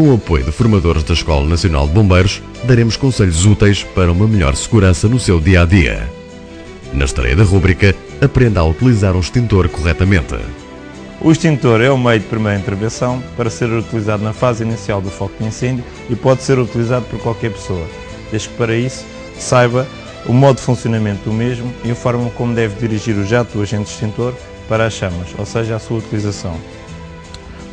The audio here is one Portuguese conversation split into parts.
Com o apoio de formadores da Escola Nacional de Bombeiros, daremos conselhos úteis para uma melhor segurança no seu dia a dia. Na estreia da rúbrica, aprenda a utilizar um extintor corretamente. O extintor é o meio de primeira intervenção para ser utilizado na fase inicial do foco de incêndio e pode ser utilizado por qualquer pessoa, desde que para isso saiba o modo de funcionamento do mesmo e a forma como deve dirigir o jato do agente extintor para as chamas, ou seja, a sua utilização.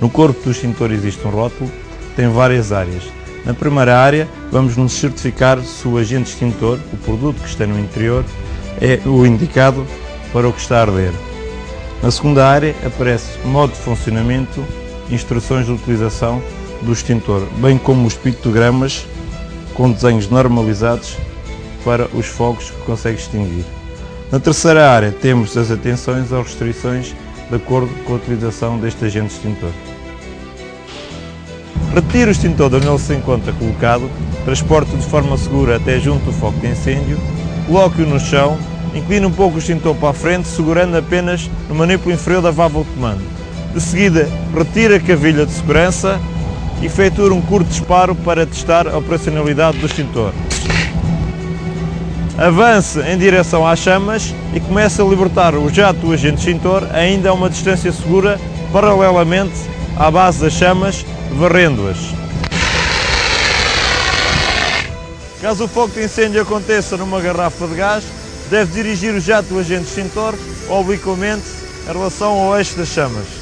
No corpo do extintor existe um rótulo, tem várias áreas. Na primeira área, vamos nos certificar se o agente extintor, o produto que está no interior, é o indicado para o que está a arder. Na segunda área aparece modo de funcionamento, instruções de utilização do extintor, bem como os pictogramas com desenhos normalizados para os fogos que consegue extinguir. Na terceira área temos as atenções ou restrições de acordo com a utilização deste agente extintor. Retire o extintor de onde ele se encontra colocado, transporte de forma segura até junto do foco de incêndio, coloque-o no chão Incline um pouco o extintor para a frente, segurando apenas no manípulo inferior da válvula de comando. De seguida, retire a cavilha de segurança e efeture um curto disparo para testar a operacionalidade do extintor. Avance em direção às chamas e comece a libertar o jato do agente extintor ainda a uma distância segura, paralelamente à base das chamas, varrendo-as. Caso o foco de incêndio aconteça numa garrafa de gás, deve dirigir o jato do agente extintor obliquamente em relação ao eixo das chamas.